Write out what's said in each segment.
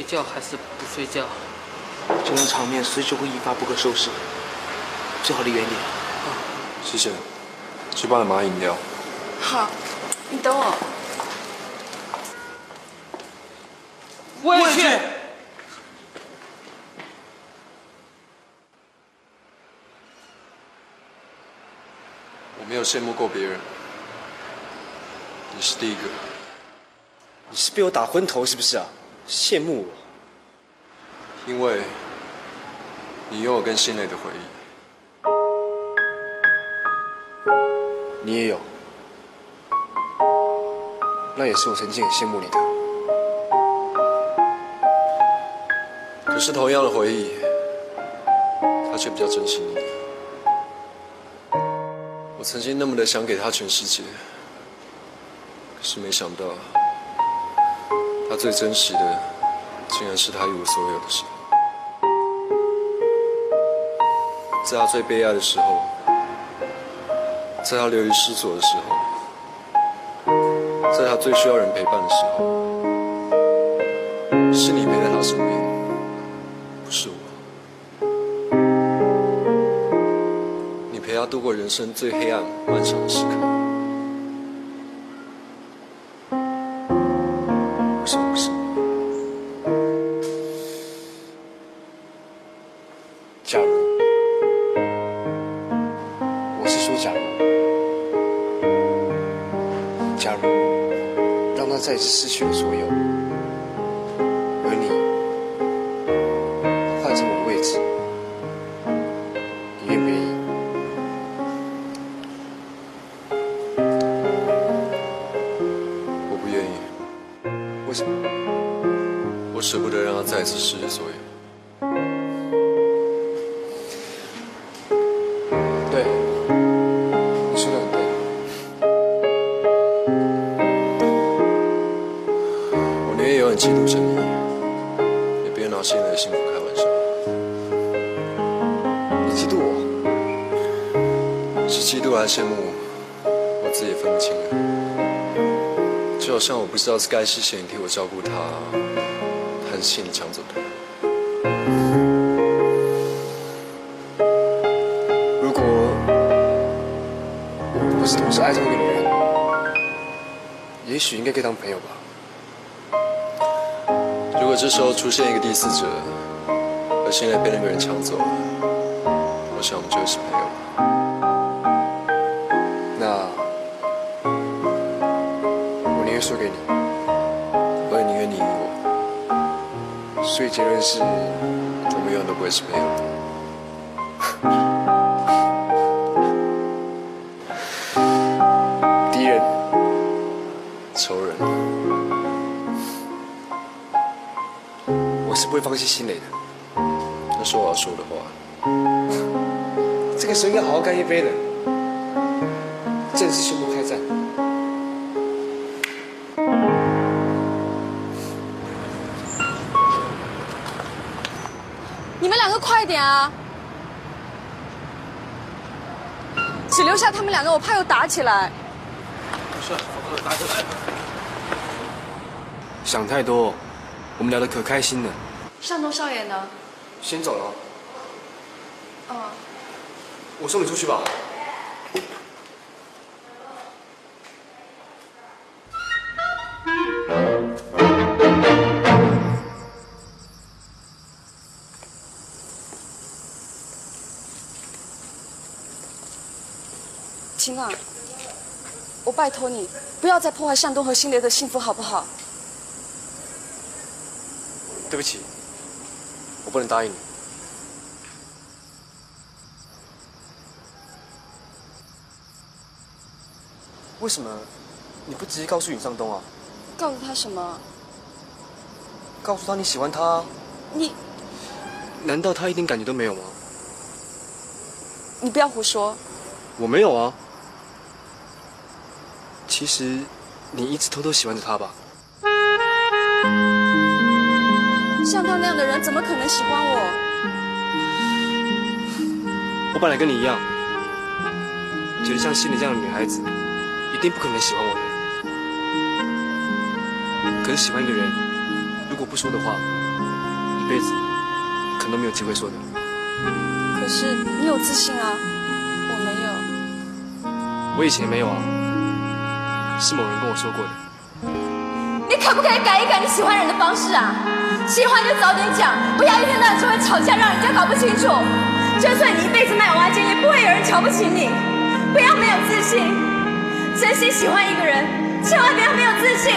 睡觉还是不睡觉？这种场面随时会一发不可收拾，最好离远点。谢谢，去帮你买饮料。好，你等我。我也去。我没有羡慕过别人，你是第一个。你是被我打昏头是不是啊？羡慕我？因为你有我跟心蕾的回忆。你也有，那也是我曾经很羡慕你的。可是同样的回忆，他却比较珍惜你。我曾经那么的想给他全世界，可是没想到，他最珍惜的，竟然是他一无所有的时候。在他最悲哀的时候，在他流离失所的时候，在他最需要人陪伴的时候，是你陪在他身边。不是我，你陪他度过人生最黑暗、漫长的时刻。再次失去所有。对，你说的很对。我宁愿永远嫉妒着你，也别拿现在的幸福开玩笑。你嫉妒我？是嫉妒还是羡慕，我自己分不清。就好像我不知道是该谢谢你替我照顾他，还是欠你抢走的。如果我不是同时爱上一个女人，也许应该可以当朋友吧。如果这时候出现一个第四者，而现在被那个人抢走了，我想我们就会是朋友了所以结论是，我们永远都不会是朋友。快点啊！只留下他们两个，我怕又打起来。想太多，我们聊得可开心了。上东少爷呢？先走了，哦，我送你出去吧。晴朗，我拜托你，不要再破坏向东和新蕾的幸福，好不好？对不起，我不能答应你。为什么你不直接告诉尹尚东啊？告诉他什么？告诉他你喜欢他啊？你难道他一点感觉都没有吗？你不要胡说。我没有啊。其实你一直偷偷喜欢着他吧？像他那样的人，怎么可能喜欢我？我本来跟你一样，觉得像心里这样的女孩子，一定不可能喜欢我的。可是喜欢一个人，如果不说的话，一辈子可能都没有机会说的。可是你有自信啊，我没有。我以前没有啊，是某人跟我说过的。你可不可以改一改你喜欢人的方式啊？喜欢就早点讲，不要一天到晚只会吵架，让人家搞不清楚。就算你一辈子卖娃尖，也不会有人瞧不起你。不要没有自信，真心喜欢一个人，千万不要没有自信。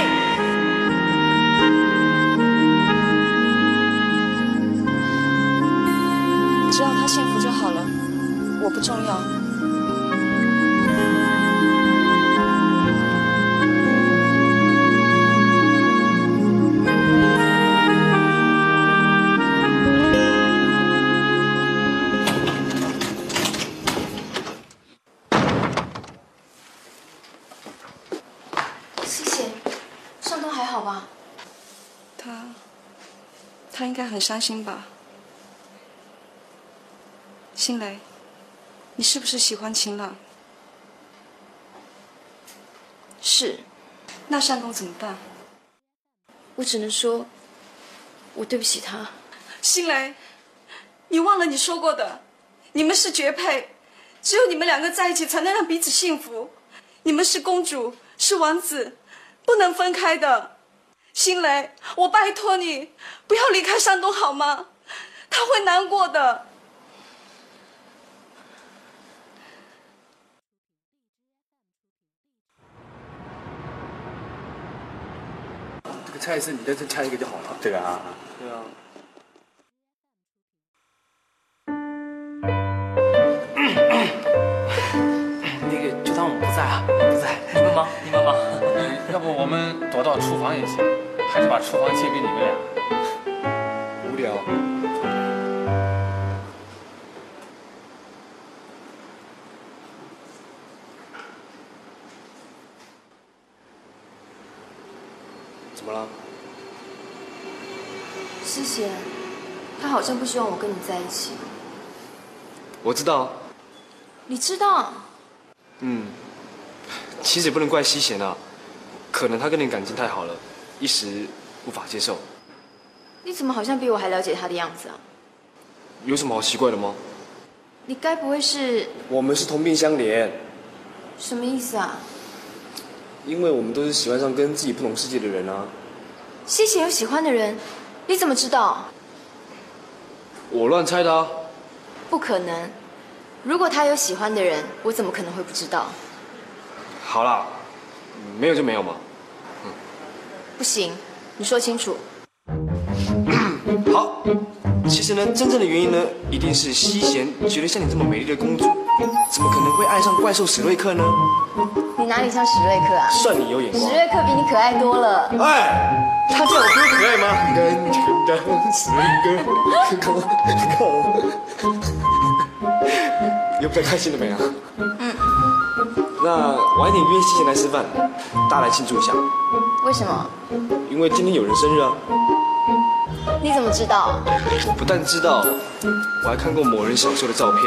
只要他幸福就好了，我不重要。伤心吧？新蕾，你是不是喜欢晴朗？是，那山东怎么办？我只能说，我对不起他。新蕾，你忘了你说过的，你们是绝配，只有你们两个在一起才能让彼此幸福。你们是公主，是王子，不能分开的。新雷，我拜托你不要离开山东好吗？他会难过的。这个菜是你认真拆一个就好了。这个啊，对啊。那个就当我们不在啊，不在。你们忙，你们忙。要不我们躲到厨房也行，还是把厨房借给你们俩？无聊。怎么了？思贤，他好像不希望我跟你在一起。我知道，你知道？嗯，其实也不能怪西贤啊，可能他跟你感情太好了，一时无法接受。你怎么好像比我还了解他的样子啊？有什么好奇怪的吗？你该不会是我们是同病相怜，什么意思啊？因为我们都是喜欢上跟自己不同世界的人啊。西贤有喜欢的人，你怎么知道？我乱猜的啊。不可能。如果他有喜欢的人，我怎么可能会不知道？好啦，没有就没有嘛。不行，你说清楚。好，其实呢，真正的原因呢，一定是西贤觉得像你这么美丽的公主，怎么可能会爱上怪兽史瑞克呢？你哪里像史瑞克啊？算你有眼光史。瑞克比你可爱多了。哎，他这样有多可爱吗？跟跟史瑞克，有比较开心的没啊？嗯。那晚一点约西贤来吃饭，大家来庆祝一下，为什么？因为今天有人生日啊。你怎么知道？不但知道，我还看过某人小时候的照片。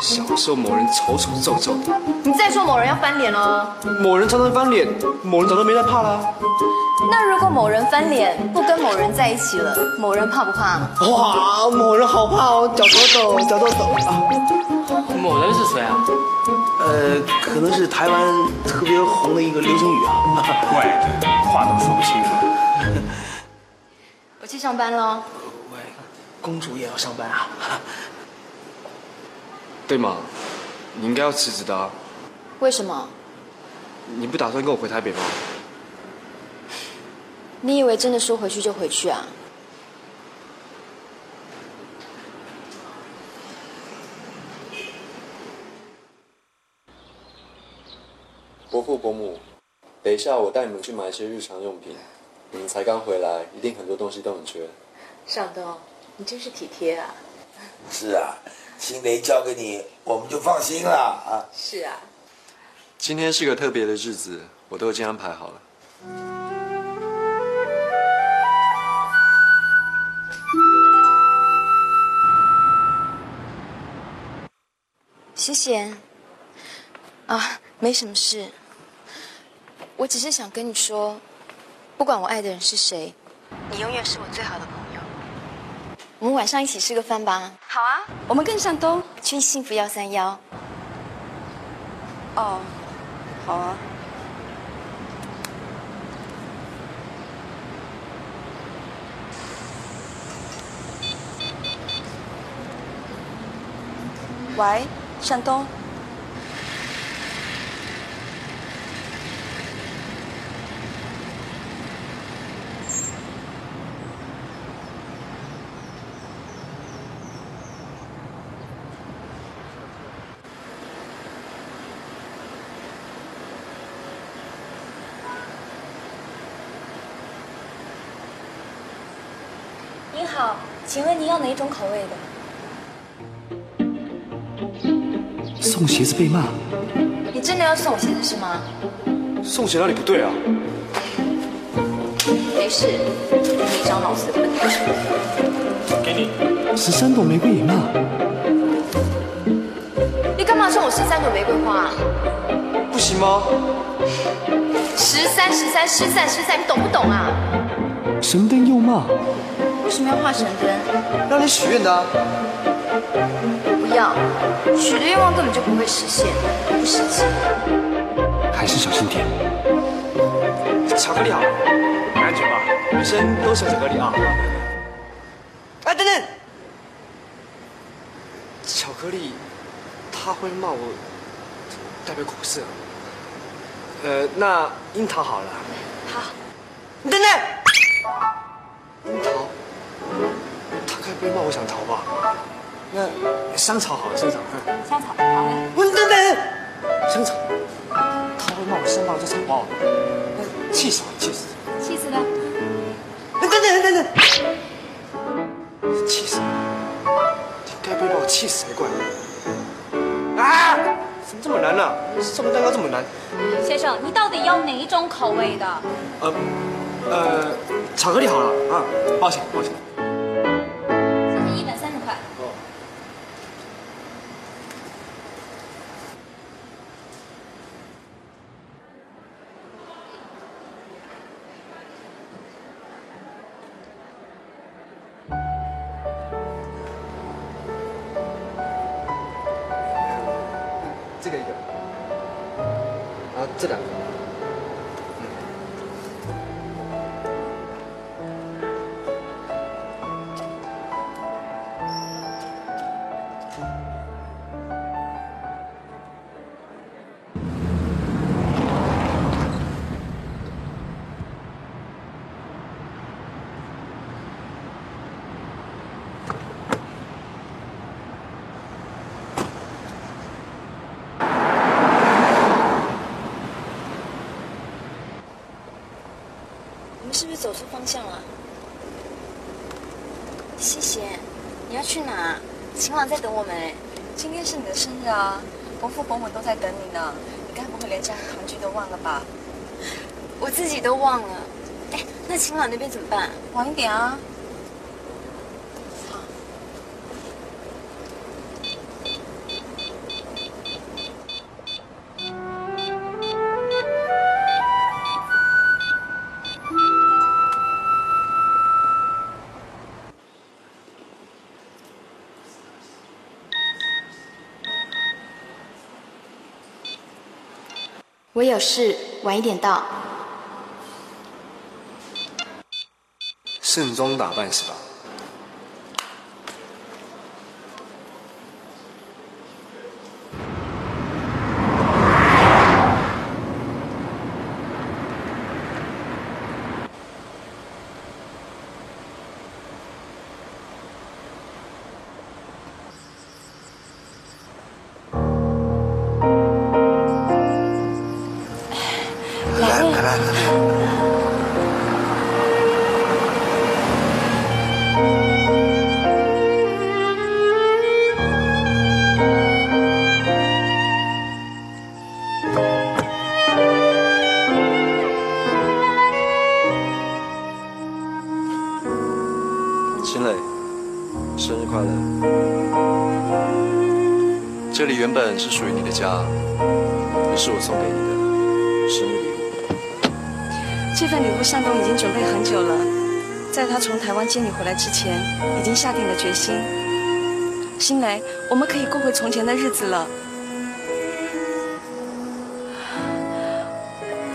小时候某人丑丑皱皱的，你再说某人要翻脸哦。某人常常翻脸，某人早就没在怕啦。那如果某人翻脸，不跟某人在一起了，某人怕不怕？哇，某人好怕哦，脚抖抖，脚抖抖啊！某人是谁啊？呃，可能是台湾特别红的一个流行语啊。怪得话都说不清楚。我去上班喽。喂，公主也要上班啊？对嘛，你应该要辞职的啊。为什么？你不打算跟我回台北吗？你以为真的说回去就回去啊？伯父伯母，等一下我带你们去买一些日常用品。你们才刚回来，一定很多东西都很缺。尚东，你真是体贴啊！是啊，新梅交给你，我们就放心了啊。是啊。今天是个特别的日子，我都已经安排好了。谢谢。啊，没什么事。我只是想跟你说，不管我爱的人是谁，你永远是我最好的朋友。我们晚上一起吃个饭吧。好啊，我们跟上东。去幸福幺三幺。哦，好啊。喂，向东。好，请问您要哪种口味的？送鞋子被骂，你真的要送我鞋子是吗？送鞋哪里不对啊？没事，你一张老死的笨蛋。给你。十三朵玫瑰也骂，你干嘛送我十三朵玫瑰花、啊？不行吗？十三十三失散失散，你懂不懂啊？神灯又骂，为什么要画神灯？让你许愿的啊。不要，许的愿望根本就不会实现，不实际。还是小心点。巧克力好，很安全吧？女生都喜欢巧克力啊。哎，等等，巧克力，他会骂我代表苦涩。呃，那樱桃好了。好。你等等，樱桃，他该不会骂我想逃吧？那香草好了，香草。嗯香草，好嘞。我等等，香草，他会骂我山爆这草包，那气死我，气死！气死了。等等等等，气死我！你该不会把我气死才怪。啊！怎么这么难呢、送个蛋糕这么难？先生，你到底要哪一种口味的？呃，呃，巧克力好了啊，抱歉抱歉。走错方向了？谢谢。你要去哪？晴朗在等我们哎。今天是你的生日啊，伯父伯母都在等你呢。你该不会连家人团聚都忘了吧？我自己都忘了。哎，那晴朗那边怎么办？晚一点啊。是，晚一点到。盛装打扮是吧？秦磊，生日快乐！这里原本是属于你的家，也是我送给你的生日礼物。这份礼物向东已经准备很久了，在他从台湾接你回来之前，已经下定了决心。新蕾，我们可以过回从前的日子了，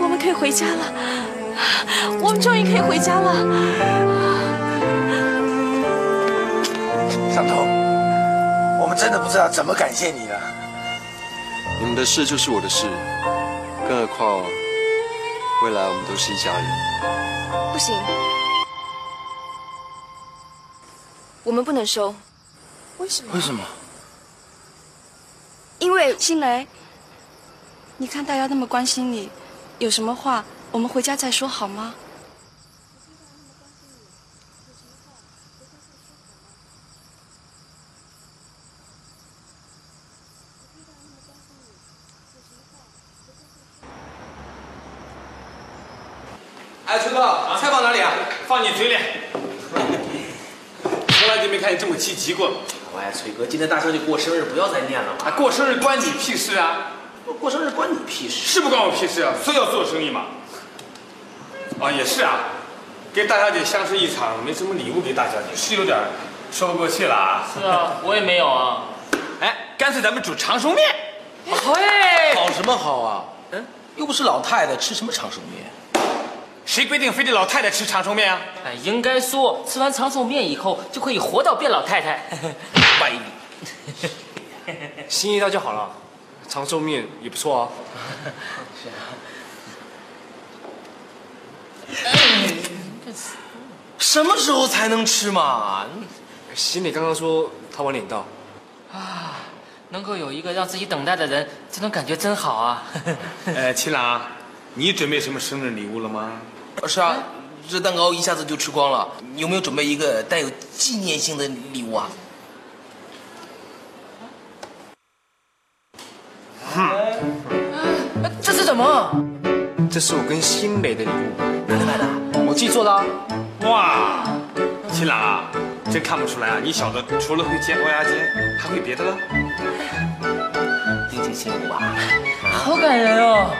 我们可以回家了，我们终于可以回家了。真的不知道怎么感谢你了。你们的事就是我的事，更何况未来我们都是一家人。不行，我们不能收。为什么？为什么？因为新雷，你看大家那么关心你，有什么话我们回家再说好吗？哎，崔哥，菜放哪里啊？放你嘴里。从来就没看你这么积极过。喂，崔哥，今天大小姐过生日，不要再念了嘛。啊，过生日关你屁事啊！过生日关你屁事？是不关我屁事啊？非要做生意嘛？啊，也是啊，跟大小姐相识一场，没什么礼物给大小姐，是有点说不过去了啊。是啊，我也没有啊。哎，干脆咱们煮长寿面。好哎，好什么好啊？嗯，又不是老太太，吃什么长寿面？谁规定非得老太太吃长寿面啊？哎，应该说吃完长寿面以后就可以活到变老太太。心意到就好了，长寿面也不错啊。什么时候才能吃嘛？心里刚刚说他晚点到，啊，能够有一个让自己等待的人，这种感觉真好啊。呃，秦朗，你准备什么生日礼物了吗？是啊，这蛋糕一下子就吃光了，有没有准备一个带有纪念性的礼物啊？这是什么？这是我跟新磊的礼物，哪里买的？我自己做的啊。哇，新郎啊，真看不出来啊，你小子除了会煎欧阳煎，还会别的了？定情信物吧。好感人哦。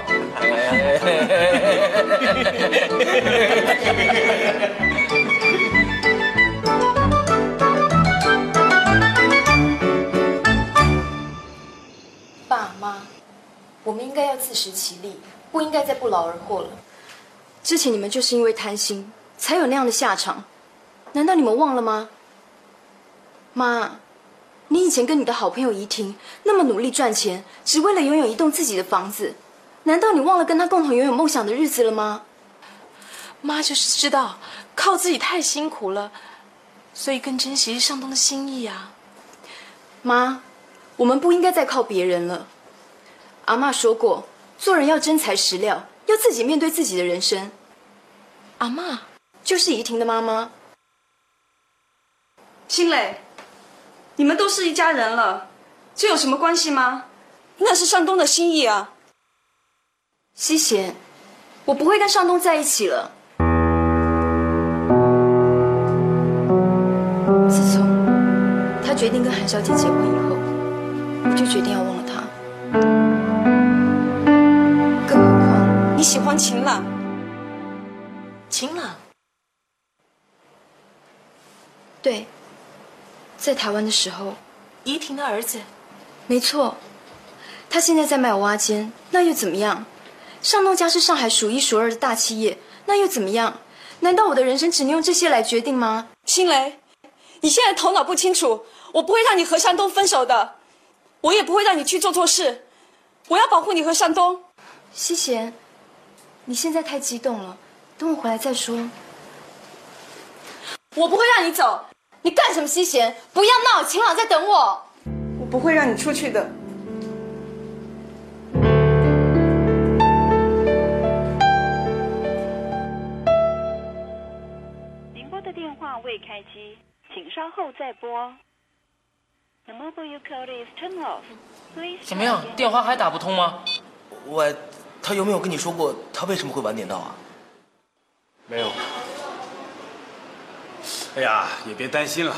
爸妈，我们应该要自食其力，不应该再不劳而获了。之前你们就是因为贪心，才有那样的下场，难道你们忘了吗？妈，你以前跟你的好朋友怡婷那么努力赚钱，只为了拥有一栋自己的房子，难道你忘了跟她共同拥有梦想的日子了吗？妈就是知道靠自己太辛苦了，所以更珍惜上东的心意啊。妈，我们不应该再靠别人了。阿妈说过，做人要真材实料，要自己面对自己的人生。阿妈，就是怡婷的妈妈。新磊，你们都是一家人了，这有什么关系吗？那是尚东的心意啊。西贤，我不会跟尚东在一起了。自从他决定跟韩小姐结婚以后，我就决定要忘了他。更何况你喜欢秦朗，秦朗，对，在台湾的时候，怡婷的儿子，没错，他现在在卖蚵仔煎，那又怎么样？尚东家是上海数一数二的大企业，那又怎么样？难道我的人生只能用这些来决定吗？新雷，你现在头脑不清楚，我不会让你和山东分手的，我也不会让你去做错事，我要保护你和山东。西贤，你现在太激动了，等我回来再说。我不会让你走，你干什么？西贤，不要闹，秦朗在等我。我不会让你出去的。您拨的电话未开机，请稍后再拨。The mobile you called is turned off. Please. 怎么样？电话还打不通吗？我，他有没有跟你说过他为什么会晚点到啊？没有。哎呀，也别担心了，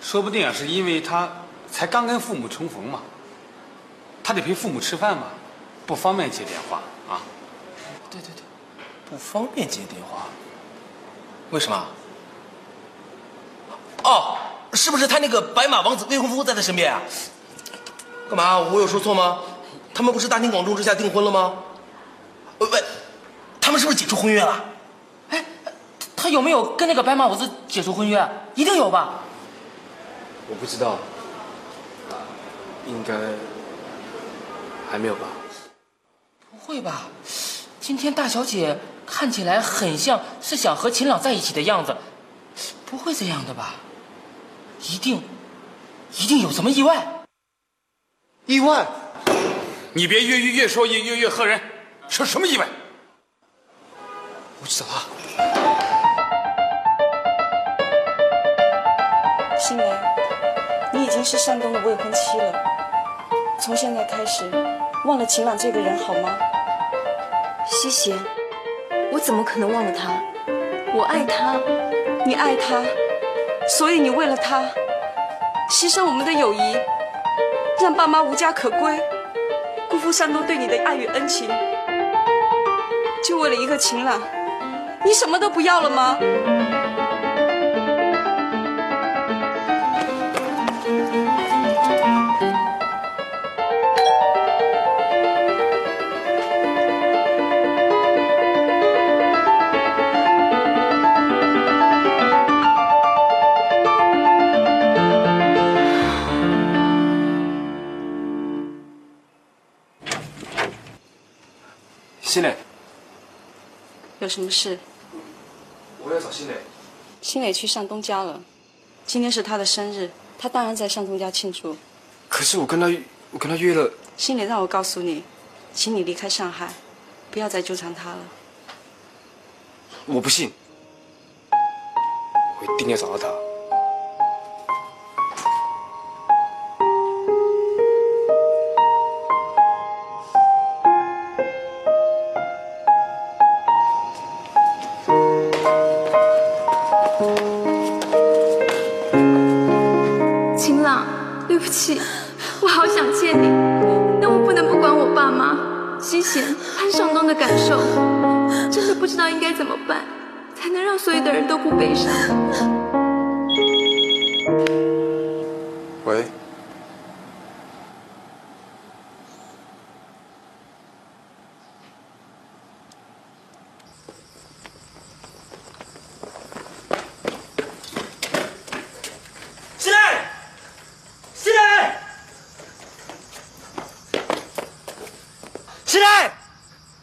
说不定啊是因为他才刚跟父母重逢嘛，他得陪父母吃饭嘛，不方便接电话啊。对对对，不方便接电话。为什么？哦，是不是他那个白马王子未婚夫在他身边啊？干嘛？我有说错吗？他们不是大庭广众之下订婚了吗？喂喂，他们是不是解除婚约了？他有没有跟那个白马王子解除婚约？一定有吧？我不知道，应该还没有吧？不会吧？今天大小姐看起来很像是想和秦朗在一起的样子，不会这样的吧？一定，一定有什么意外。意外？你别越越越说越越越吓人，是什么意外？我去找他。经是山东的未婚妻了，从现在开始，忘了秦朗这个人好吗？西贤，我怎么可能忘了他？我爱他，你爱他，所以你为了他，牺牲我们的友谊，让爸妈无家可归，辜负山东对你的爱与恩情，就为了一个秦朗，你什么都不要了吗？有什么事？我要找新磊。新磊去上东家了，今天是他的生日，他当然在上东家庆祝。可是我跟他，我跟他约了。新磊让我告诉你，请你离开上海，不要再纠缠他了。我不信，我一定要找到他。我好想见你，但我不能不管我爸妈、西贤潘尚东的感受，真的不知道应该怎么办，才能让所有的人都不悲伤。喂，起来，起来，起来，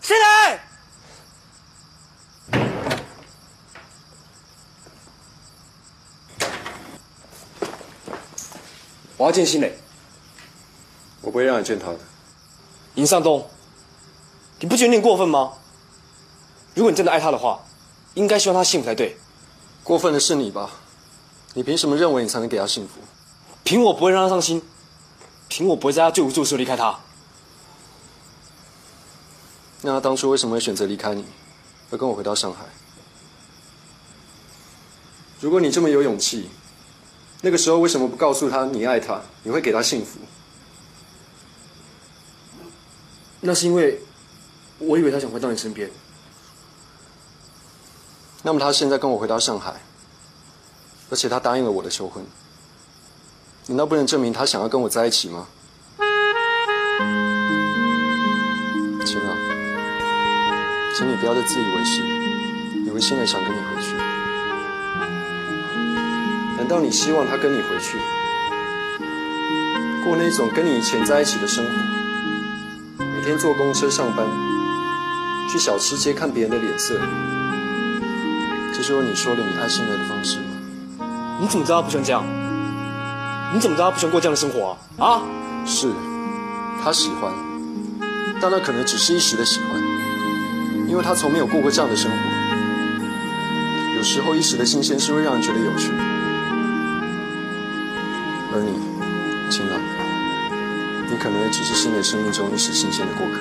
起来！我要见新磊。我不会让你见他的。尹尚东，你不觉得你很过分吗？如果你真的爱他的话，应该希望他幸福才对。过分的是你吧？你凭什么认为你才能给他幸福？凭我不会让他伤心，凭我不会在他最无助的时候离开他。那他当初为什么会选择离开你，而跟我回到上海？如果你这么有勇气，那个时候为什么不告诉他你爱他，你会给他幸福？那是因为，我以为他想回到你身边。那么他现在跟我回到上海，而且他答应了我的求婚，难道不能证明他想要跟我在一起吗？秦朗，请你不要再自以为是，以为新蕾想跟你回去。难道你希望他跟你回去，过那种跟你以前在一起的生活，每天坐公车上班，去小吃街看别人的脸色？这就是你说的你爱现在的方式吗？你怎么知道他不喜欢这样？你怎么知道他不喜欢过这样的生活啊？啊？是，他喜欢，但那可能只是一时的喜欢，因为他从没有过过这样的生活。有时候一时的新鲜是会让人觉得有趣，而你，晴朗，你可能也只是新蕾生命中一时新鲜的过客。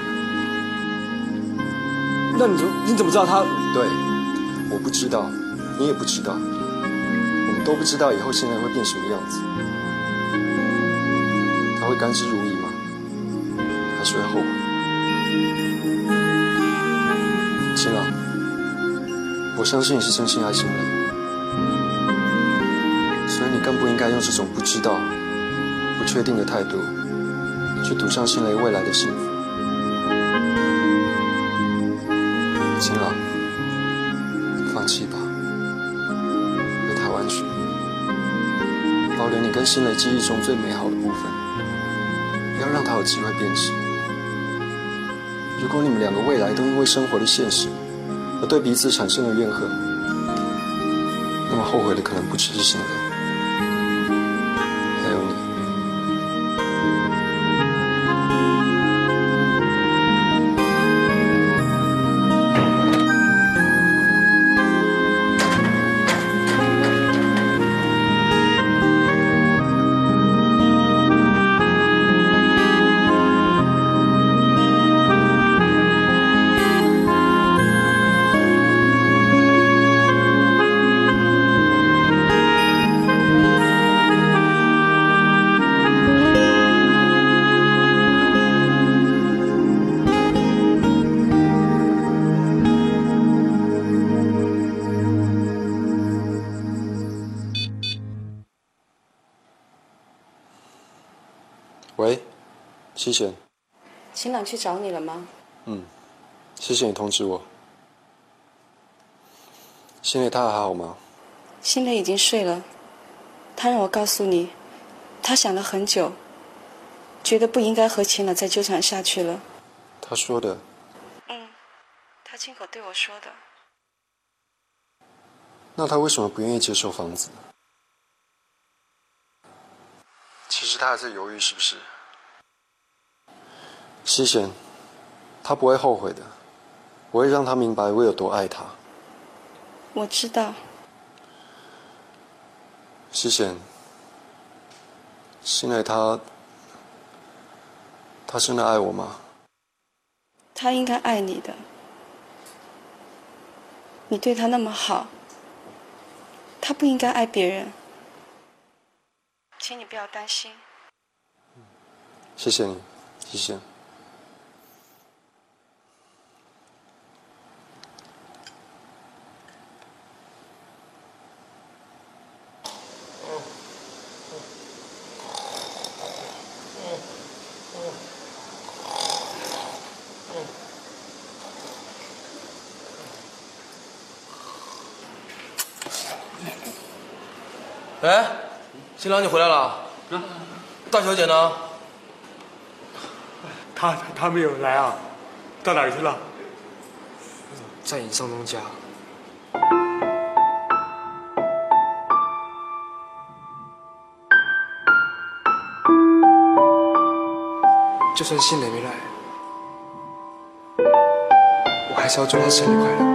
那你怎你怎么知道他？对。我不知道，你也不知道，我们都不知道以后现在会变什么样子。他会甘之如饴吗？还是会后悔？晴朗，我相信你是真心爱新蕾，所以你更不应该用这种不知道、不确定的态度去赌上新蕾未来的幸福。秦朗。放弃吧，回台湾去，保留你跟新蕾记忆中最美好的部分，不要让它有机会变质。如果你们两个未来都因为生活的现实而对彼此产生了怨恨，那么后悔的可能不只是新蕾，七贤。秦朗去找你了吗？嗯，谢谢你通知我。心磊他还好吗？心磊已经睡了，他让我告诉你，他想了很久，觉得不应该和秦朗再纠缠下去了。他说的。嗯，他亲口对我说的。那他为什么不愿意接受房子？其实他还在犹豫，是不是？西贤，他不会后悔的，我会让他明白我有多爱他。我知道。西贤，新蕾他，他真的爱我吗？他应该爱你的，你对他那么好，他不应该爱别人。请你不要担心。谢谢你，谢谢。哎，新郎你回来了？大小姐呢？他他没有来啊，到哪儿去了？在尹尚东家。就算新磊没来，我还是要祝他生日快乐。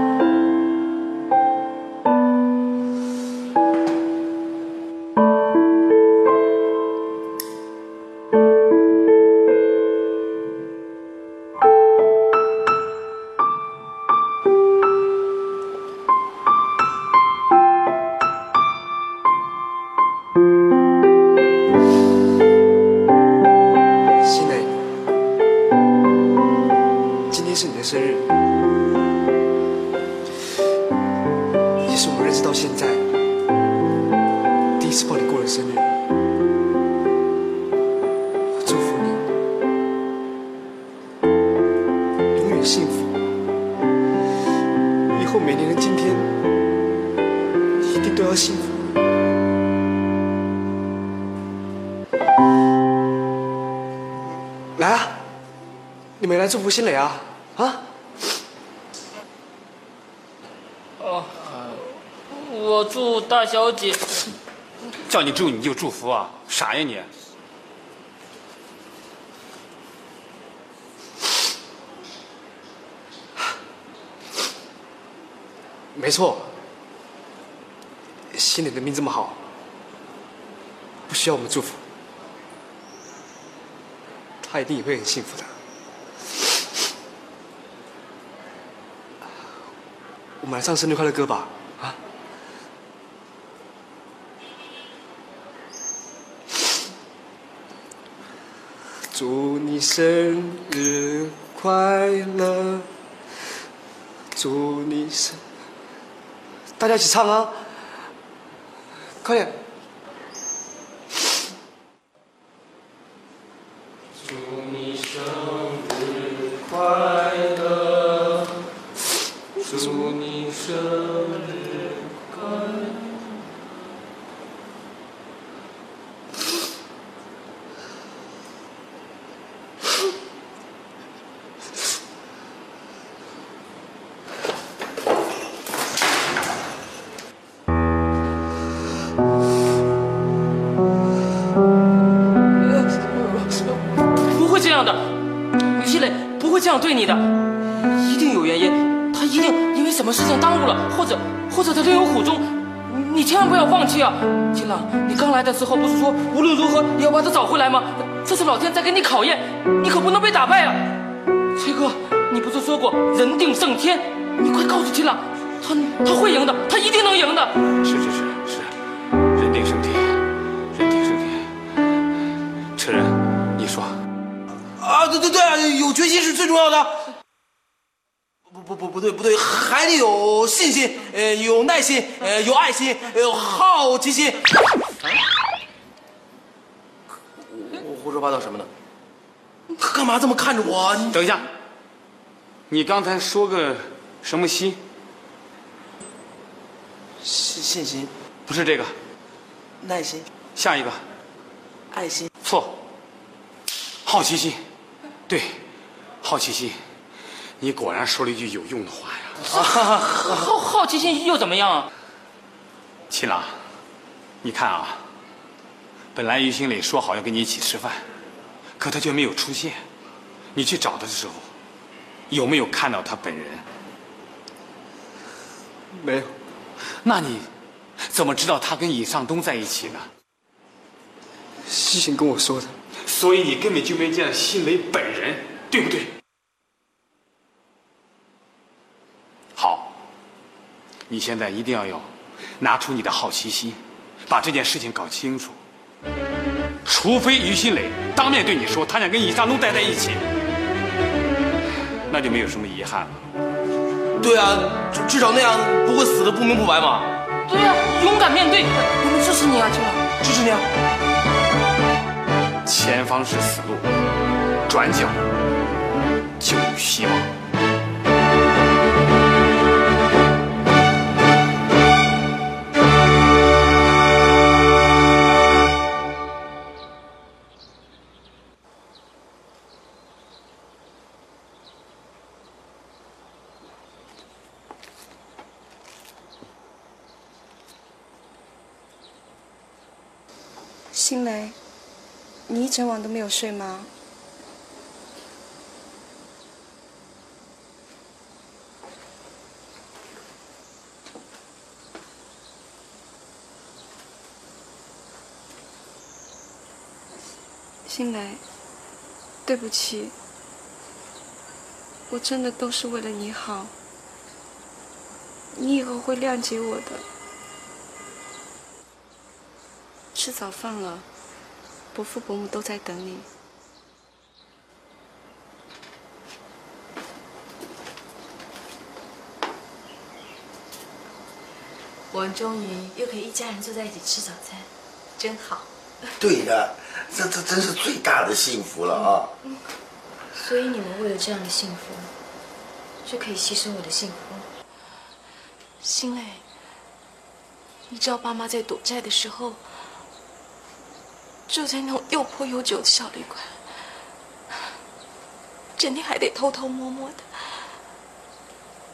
幸福。以后每年的今天，一定都要幸福。来啊，你没来祝福新磊啊？啊？哦，我祝大小姐。叫你祝你就祝福啊？啥呀你？没错，新磊的命这么好，不需要我们祝福，他一定也会很幸福的。我们来唱生日快乐歌吧，啊！祝你生日快乐，祝你生，大家一起唱啊！快点！对你的，一定有原因，他一定因为什么事情耽误了，或者或者他另有苦衷，你千万不要放弃啊！秦朗，你刚来的时候不是说无论如何也要把他找回来吗？这是老天在给你考验，你可不能被打败啊！崔哥，你不是说过人定胜天？你快告诉秦朗，他他会赢的，他一定能赢的。是是是对对对啊，有决心是最重要的。不不不不对不对，还得有信心，呃，有耐心，呃，有爱心，有好奇心。我胡说八道什么呢？干嘛这么看着我？等一下，你刚才说个什么心？信信心，不是这个，耐心，下一个，爱心。错，好奇心，对，好奇心。你果然说了一句有用的话呀！好好奇心又怎么样啊？秦朗，你看啊，本来于新磊说好要跟你一起吃饭，可他却没有出现。你去找他的时候，有没有看到他本人？没有。那你怎么知道他跟尹尚东在一起呢？西行跟我说的。所以你根本就没见新磊本人，对不对？好，你现在一定要有拿出你的好奇心，把这件事情搞清楚。除非于新磊当面对你说他想跟尹尚东待在一起，那就没有什么遗憾了。对啊，至至少那样不会死的不明不白嘛。对呀、勇敢面对，我们支持你啊，青朗，支持你啊！前方是死路，转角就有希望。新雷，你一整晚都没有睡吗？新来，对不起，我真的都是为了你好，你以后会谅解我的。吃早饭了，伯父伯母都在等你。我们终于又可以一家人坐在一起吃早餐，真好。对的，这这真是最大的幸福了啊！所以你们为了这样的幸福，就可以牺牲我的幸福。心磊，你知道爸妈在躲债的时候，住在那种又破又旧的小旅馆，整天还得偷偷摸摸的，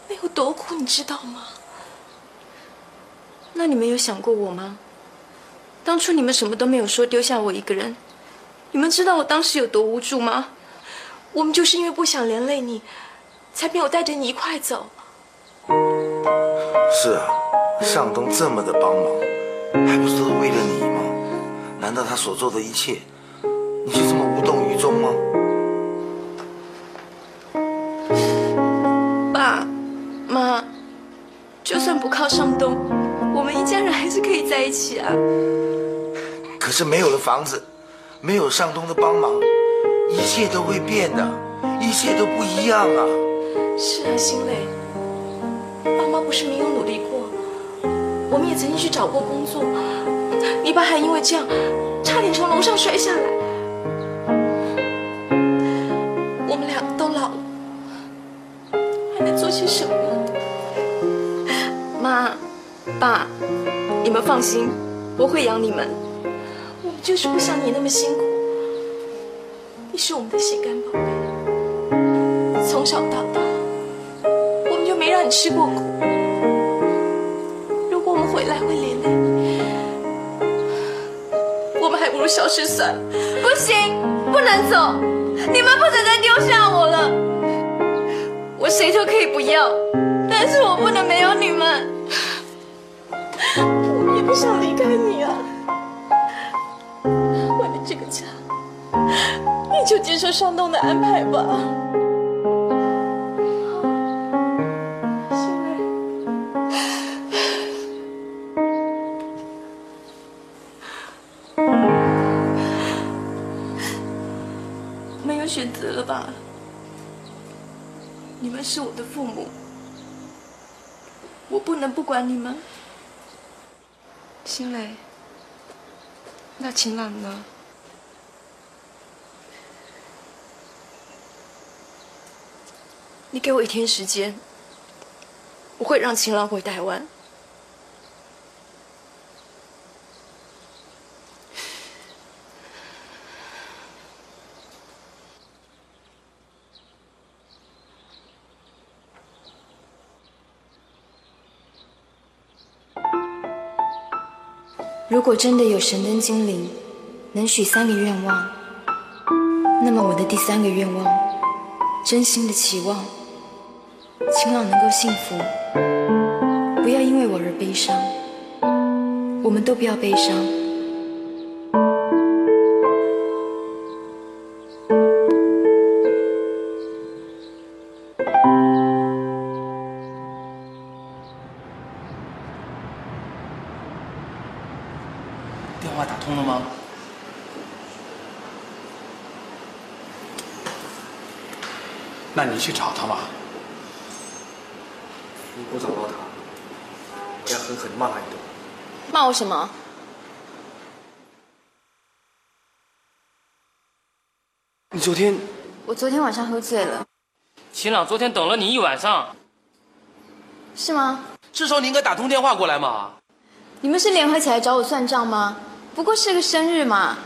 那有多苦，你知道吗？那你们有想过我吗？当初你们什么都没有说，丢下我一个人，你们知道我当时有多无助吗？我们就是因为不想连累你，才没有带着你一块走。是啊，向东这么的帮忙，还不是都为了你吗？难道他所做的一切，你就这么无动于衷吗？爸妈，就算不靠上东，我们一家人还是可以在一起啊。可是没有了房子，没有上东的帮忙，一切都会变的，一切都不一样啊。是啊，新磊，爸妈不是没有努力过，我们也曾经去找过工作，你爸还因为这样，差点从楼上摔下来。我们两个都老了，还能做些什么呢？妈，爸，你们放心，我会养你们。我们就是不像你那么辛苦，你是我们的心肝宝贝，从小到大。我们就没让你吃过苦。不如消失算了。不行，不能走，你们不准再丢下我了。我谁都可以不要，但是我不能没有你们。我也不想离开你啊。为了这个家，你就接受上东的安排吧。选择了吧？你们是我的父母，我不能不管你们。新磊，那晴朗呢？你给我一天时间，我会让晴朗回台湾。如果真的有神灯精灵能许三个愿望，那么我的第三个愿望，真心的期望，晴朗能够幸福，不要因为我而悲伤，我们都不要悲伤。那你去找他吧。如果找到他，我要狠狠骂他一顿。骂我什么？你昨天我昨天晚上喝醉了，秦朗昨天等了你一晚上，是吗？至少你应该打通电话过来嘛。你们是联合起来找我算账吗？不过是个生日嘛，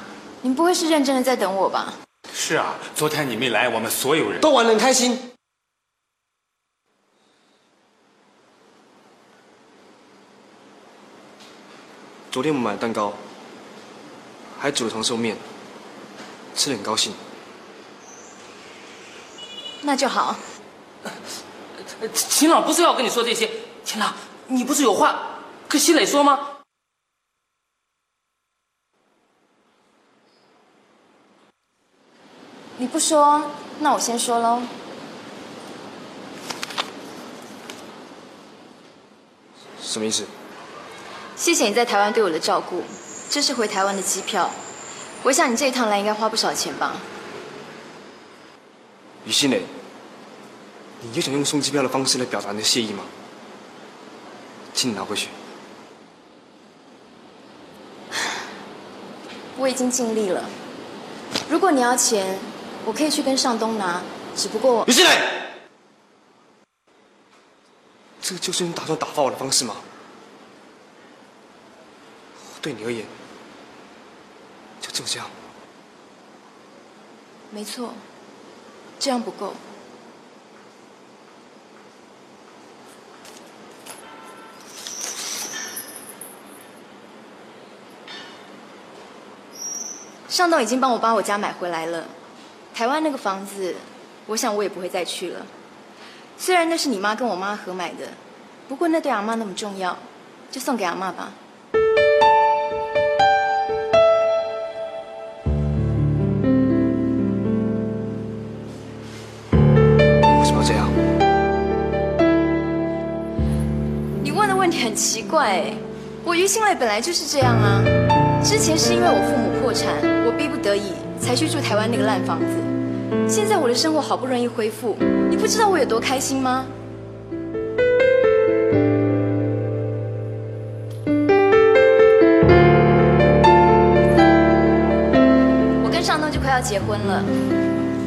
你们不会是认真的在等我吧？是啊，昨天你没来，我们所有人都玩得很开心。昨天我们买蛋糕，还煮了长寿面，吃的很高兴。那就好。秦朗不是要跟你说这些，秦朗，你不是有话跟新磊说吗？你不说，那我先说喽。什么意思？谢谢你在台湾对我的照顾，这是回台湾的机票。我想你这一趟来应该花不少钱吧？于心磊，你就想用送机票的方式来表达你的谢意吗？请你拿回去。我已经尽力了。如果你要钱，我可以去跟上东拿，只不过于心磊，这个就是你打算打发我的方式吗？对你而言，就这就这样。没错，这样不够。上东已经帮我把我家买回来了，台湾那个房子，我想我也不会再去了。虽然那是你妈跟我妈合买的，不过那对阿妈那么重要，就送给阿妈吧。为什么要这样？你问的问题很奇怪哎，我于心磊本来就是这样啊。之前是因为我父母破产，我逼不得已才去住台湾那个烂房子。现在我的生活好不容易恢复，你不知道我有多开心吗？我跟尚东就快要结婚了，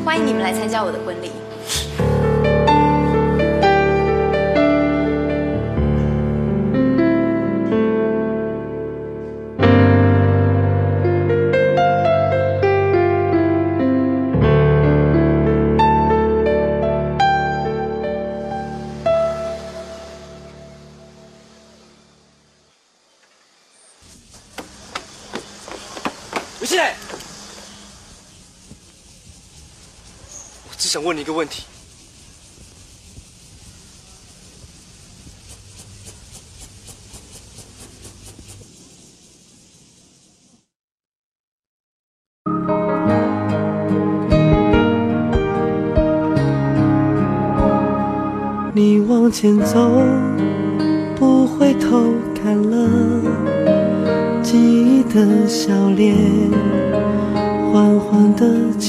欢迎你们来参加我的婚礼。想问你一个问题。你往前走，不回头看了记忆的笑脸，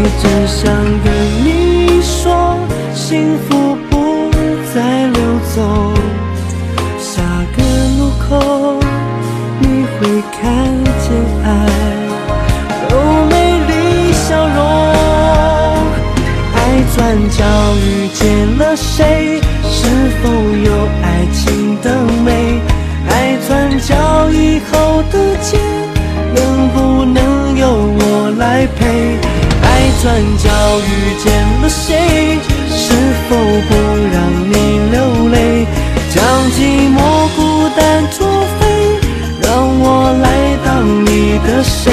一直想跟你说，幸福不再溜走。下个路口，你会看见爱有美丽笑容。爱转角遇见了谁？是否有爱情的美？爱转角以后的街，能不能由我来陪？转角遇见了谁？是否不让你流泪？将寂寞孤单作废，让我来当你的谁？